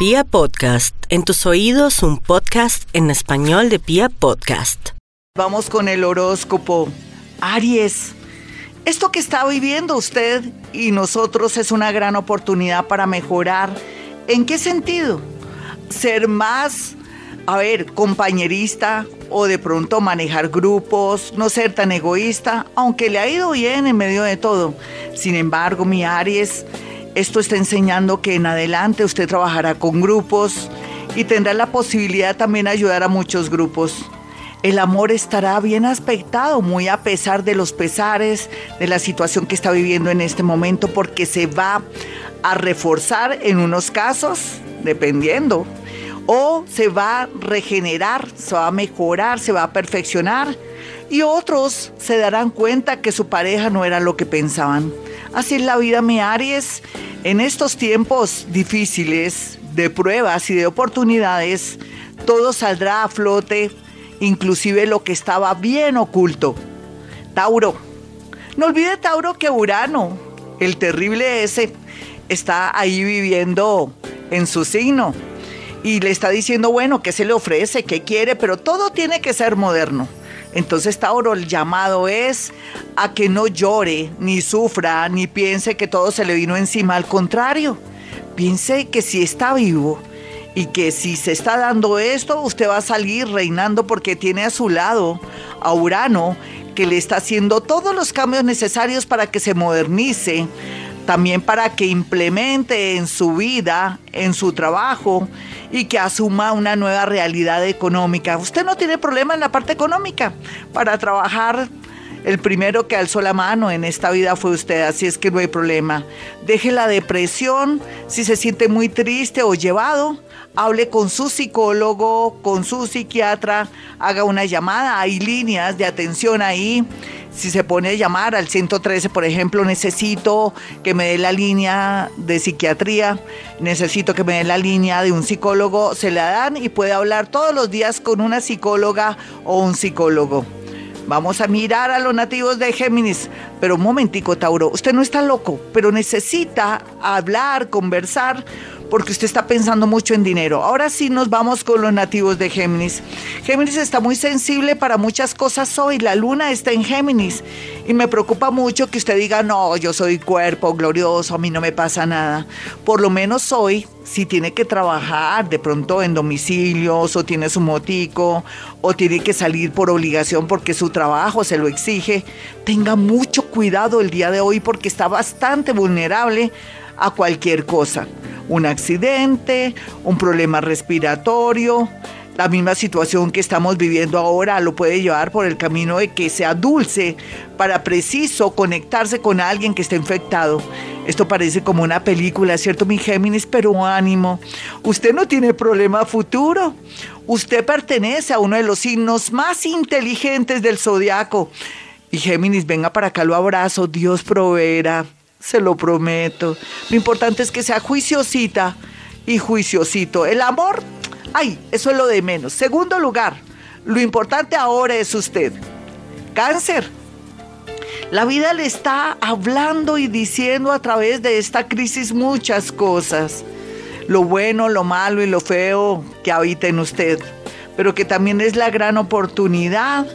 Pia Podcast, en tus oídos un podcast en español de Pia Podcast. Vamos con el horóscopo. Aries, esto que está viviendo usted y nosotros es una gran oportunidad para mejorar. ¿En qué sentido? Ser más, a ver, compañerista o de pronto manejar grupos, no ser tan egoísta, aunque le ha ido bien en medio de todo. Sin embargo, mi Aries, esto está enseñando que en adelante usted trabajará con grupos y tendrá la posibilidad también de ayudar a muchos grupos. El amor estará bien aspectado, muy a pesar de los pesares, de la situación que está viviendo en este momento, porque se va a reforzar en unos casos, dependiendo, o se va a regenerar, se va a mejorar, se va a perfeccionar, y otros se darán cuenta que su pareja no era lo que pensaban. Así es la vida, mi Aries. En estos tiempos difíciles de pruebas y de oportunidades, todo saldrá a flote, inclusive lo que estaba bien oculto. Tauro. No olvide, Tauro, que Urano, el terrible ese, está ahí viviendo en su signo y le está diciendo, bueno, ¿qué se le ofrece? ¿Qué quiere? Pero todo tiene que ser moderno. Entonces Tauro, el llamado es a que no llore, ni sufra, ni piense que todo se le vino encima. Al contrario, piense que si está vivo y que si se está dando esto, usted va a salir reinando porque tiene a su lado a Urano, que le está haciendo todos los cambios necesarios para que se modernice, también para que implemente en su vida, en su trabajo y que asuma una nueva realidad económica. Usted no tiene problema en la parte económica para trabajar. El primero que alzó la mano en esta vida fue usted, así es que no hay problema. Deje la depresión, si se siente muy triste o llevado, hable con su psicólogo, con su psiquiatra, haga una llamada, hay líneas de atención ahí. Si se pone a llamar al 113, por ejemplo, necesito que me dé la línea de psiquiatría, necesito que me dé la línea de un psicólogo, se la dan y puede hablar todos los días con una psicóloga o un psicólogo. Vamos a mirar a los nativos de Géminis. Pero un momentico, Tauro, usted no está loco, pero necesita hablar, conversar porque usted está pensando mucho en dinero. Ahora sí nos vamos con los nativos de Géminis. Géminis está muy sensible para muchas cosas hoy. La luna está en Géminis y me preocupa mucho que usted diga, no, yo soy cuerpo glorioso, a mí no me pasa nada. Por lo menos hoy, si tiene que trabajar de pronto en domicilios o tiene su motico o tiene que salir por obligación porque su trabajo se lo exige, tenga mucho cuidado el día de hoy porque está bastante vulnerable a cualquier cosa un accidente, un problema respiratorio. La misma situación que estamos viviendo ahora lo puede llevar por el camino de que sea dulce para preciso conectarse con alguien que esté infectado. Esto parece como una película, ¿cierto, mi Géminis? Pero ánimo, usted no tiene problema futuro. Usted pertenece a uno de los signos más inteligentes del zodiaco. Y Géminis, venga para acá, lo abrazo, Dios proveerá se lo prometo. Lo importante es que sea juiciosita y juiciosito. El amor, ay, eso es lo de menos. Segundo lugar, lo importante ahora es usted. Cáncer. La vida le está hablando y diciendo a través de esta crisis muchas cosas. Lo bueno, lo malo y lo feo que habita en usted. Pero que también es la gran oportunidad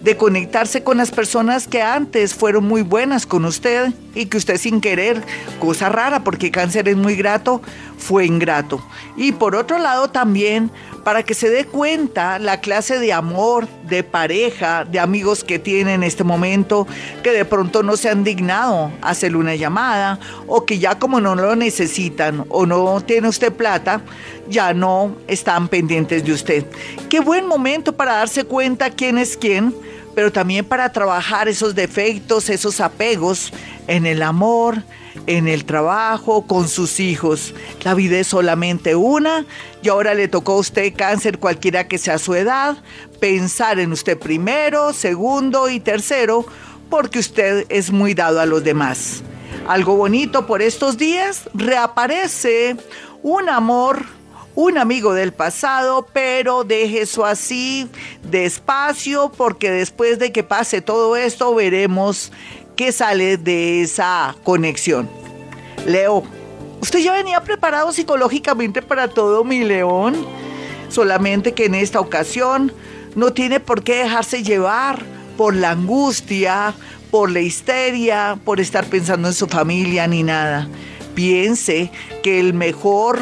de conectarse con las personas que antes fueron muy buenas con usted y que usted sin querer, cosa rara porque cáncer es muy grato, fue ingrato. Y por otro lado también para que se dé cuenta la clase de amor, de pareja, de amigos que tiene en este momento, que de pronto no se han dignado a hacerle una llamada o que ya como no lo necesitan o no tiene usted plata, ya no están pendientes de usted. Qué buen momento para darse cuenta quién es quién pero también para trabajar esos defectos, esos apegos en el amor, en el trabajo, con sus hijos. La vida es solamente una y ahora le tocó a usted cáncer cualquiera que sea su edad, pensar en usted primero, segundo y tercero, porque usted es muy dado a los demás. Algo bonito por estos días, reaparece un amor un amigo del pasado, pero deje eso así, despacio, porque después de que pase todo esto veremos qué sale de esa conexión. Leo, Usted ya venía preparado psicológicamente para todo, mi león. Solamente que en esta ocasión no tiene por qué dejarse llevar por la angustia, por la histeria, por estar pensando en su familia ni nada. Piense que el mejor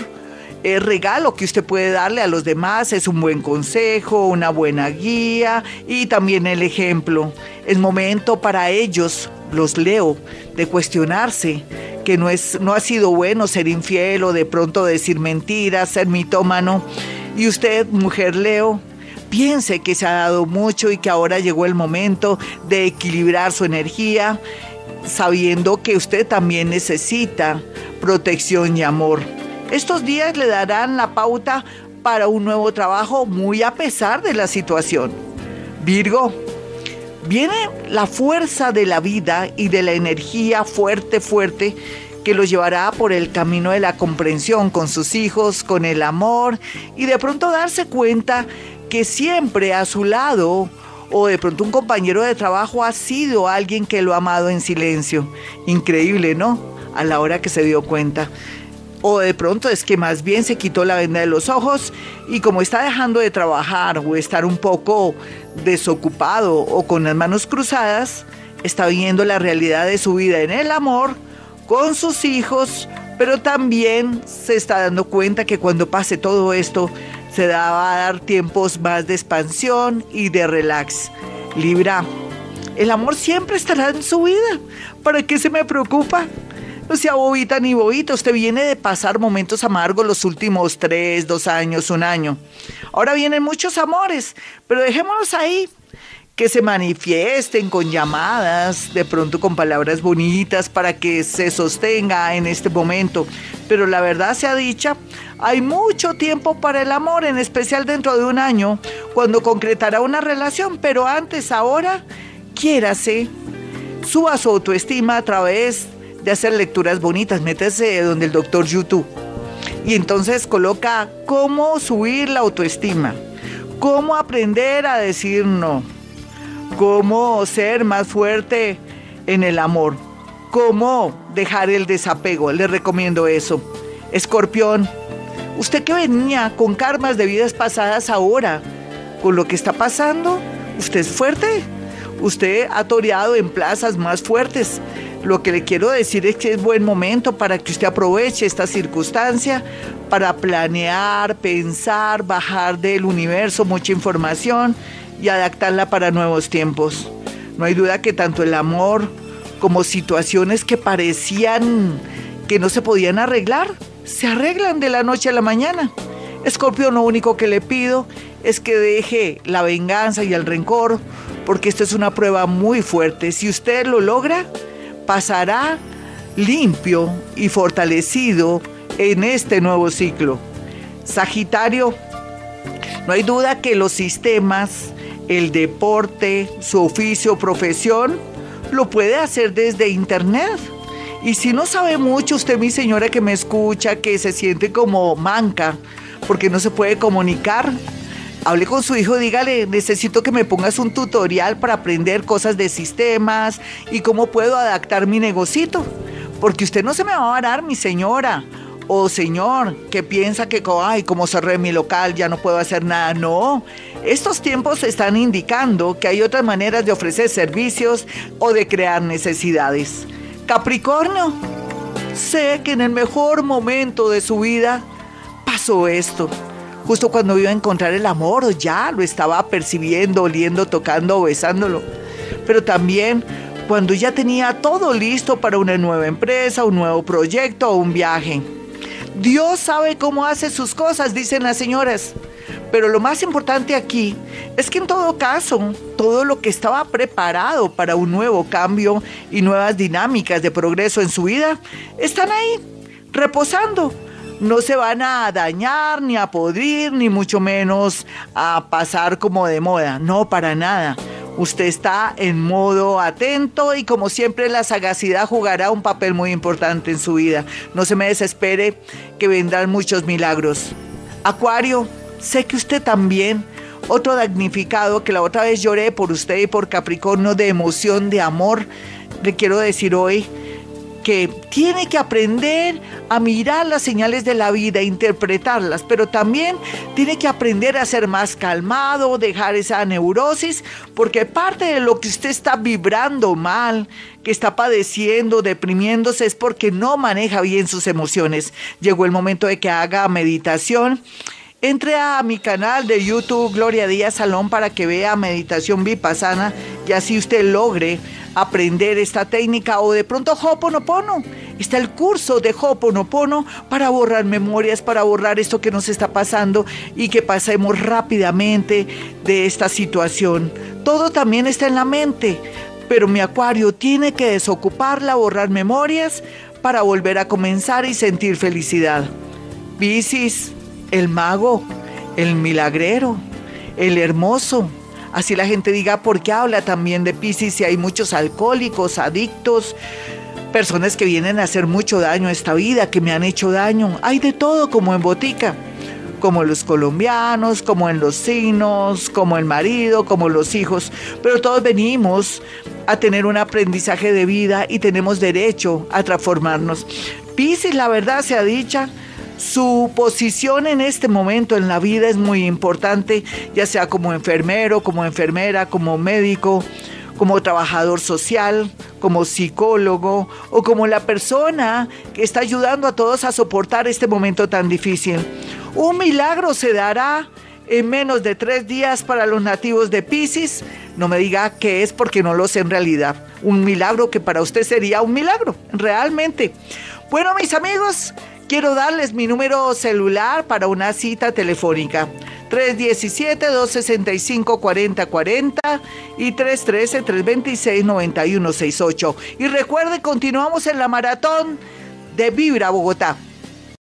eh, regalo que usted puede darle a los demás es un buen consejo, una buena guía y también el ejemplo. Es momento para ellos, los leo, de cuestionarse que no, es, no ha sido bueno ser infiel o de pronto decir mentiras, ser mitómano. Y usted, mujer Leo, piense que se ha dado mucho y que ahora llegó el momento de equilibrar su energía, sabiendo que usted también necesita protección y amor. Estos días le darán la pauta para un nuevo trabajo muy a pesar de la situación. Virgo, viene la fuerza de la vida y de la energía fuerte, fuerte que lo llevará por el camino de la comprensión con sus hijos, con el amor y de pronto darse cuenta que siempre a su lado o de pronto un compañero de trabajo ha sido alguien que lo ha amado en silencio. Increíble, ¿no? A la hora que se dio cuenta. O de pronto es que más bien se quitó la venda de los ojos y como está dejando de trabajar o estar un poco desocupado o con las manos cruzadas, está viendo la realidad de su vida en el amor, con sus hijos, pero también se está dando cuenta que cuando pase todo esto, se va a dar tiempos más de expansión y de relax. Libra, el amor siempre estará en su vida. ¿Para qué se me preocupa? No sea bobita ni bobita, usted viene de pasar momentos amargos los últimos tres, dos años, un año. Ahora vienen muchos amores, pero dejémonos ahí que se manifiesten con llamadas, de pronto con palabras bonitas para que se sostenga en este momento. Pero la verdad sea dicha, hay mucho tiempo para el amor, en especial dentro de un año, cuando concretará una relación, pero antes, ahora, quiérase, suba su autoestima a través de hacer lecturas bonitas, métese donde el doctor YouTube. Y entonces coloca cómo subir la autoestima, cómo aprender a decir no cómo ser más fuerte en el amor, cómo dejar el desapego. Le recomiendo eso. Escorpión, usted que venía con karmas de vidas pasadas ahora, con lo que está pasando, usted es fuerte. Usted ha toreado en plazas más fuertes. Lo que le quiero decir es que es buen momento para que usted aproveche esta circunstancia para planear, pensar, bajar del universo mucha información y adaptarla para nuevos tiempos. No hay duda que tanto el amor como situaciones que parecían que no se podían arreglar, se arreglan de la noche a la mañana. Escorpio, lo único que le pido es que deje la venganza y el rencor, porque esto es una prueba muy fuerte. Si usted lo logra, pasará limpio y fortalecido en este nuevo ciclo. Sagitario, no hay duda que los sistemas el deporte, su oficio, profesión, lo puede hacer desde internet. Y si no sabe mucho, usted, mi señora que me escucha, que se siente como manca, porque no se puede comunicar, hable con su hijo, dígale, necesito que me pongas un tutorial para aprender cosas de sistemas y cómo puedo adaptar mi negocito. Porque usted no se me va a varar, mi señora o señor, que piensa que, ay, como cerré mi local, ya no puedo hacer nada. No, estos tiempos están indicando que hay otras maneras de ofrecer servicios o de crear necesidades. Capricornio, sé que en el mejor momento de su vida pasó esto. Justo cuando iba a encontrar el amor, ya lo estaba percibiendo, oliendo, tocando, besándolo. Pero también cuando ya tenía todo listo para una nueva empresa, un nuevo proyecto o un viaje. Dios sabe cómo hace sus cosas, dicen las señoras. Pero lo más importante aquí es que en todo caso, todo lo que estaba preparado para un nuevo cambio y nuevas dinámicas de progreso en su vida, están ahí, reposando. No se van a dañar, ni a podrir, ni mucho menos a pasar como de moda. No, para nada. Usted está en modo atento y como siempre la sagacidad jugará un papel muy importante en su vida. No se me desespere que vendrán muchos milagros. Acuario, sé que usted también, otro damnificado que la otra vez lloré por usted y por Capricornio de emoción, de amor, le quiero decir hoy porque tiene que aprender a mirar las señales de la vida, interpretarlas, pero también tiene que aprender a ser más calmado, dejar esa neurosis, porque parte de lo que usted está vibrando mal, que está padeciendo, deprimiéndose, es porque no maneja bien sus emociones. Llegó el momento de que haga meditación entre a mi canal de YouTube Gloria Díaz Salón para que vea meditación vipassana y así usted logre aprender esta técnica o de pronto Hoponopono. Está el curso de Hoponopono para borrar memorias, para borrar esto que nos está pasando y que pasemos rápidamente de esta situación. Todo también está en la mente, pero mi acuario tiene que desocuparla, borrar memorias para volver a comenzar y sentir felicidad. Piscis el mago, el milagrero, el hermoso. Así la gente diga, ¿por qué habla también de Pisces si hay muchos alcohólicos, adictos, personas que vienen a hacer mucho daño a esta vida, que me han hecho daño? Hay de todo como en botica, como los colombianos, como en los signos, como el marido, como los hijos, pero todos venimos a tener un aprendizaje de vida y tenemos derecho a transformarnos. Pisces, la verdad sea dicha, su posición en este momento en la vida es muy importante, ya sea como enfermero, como enfermera, como médico, como trabajador social, como psicólogo o como la persona que está ayudando a todos a soportar este momento tan difícil. Un milagro se dará en menos de tres días para los nativos de Pisces. No me diga qué es porque no lo sé en realidad. Un milagro que para usted sería un milagro, realmente. Bueno, mis amigos, Quiero darles mi número celular para una cita telefónica. 317-265-4040 y 313-326-9168. Y recuerde, continuamos en la maratón de Vibra Bogotá.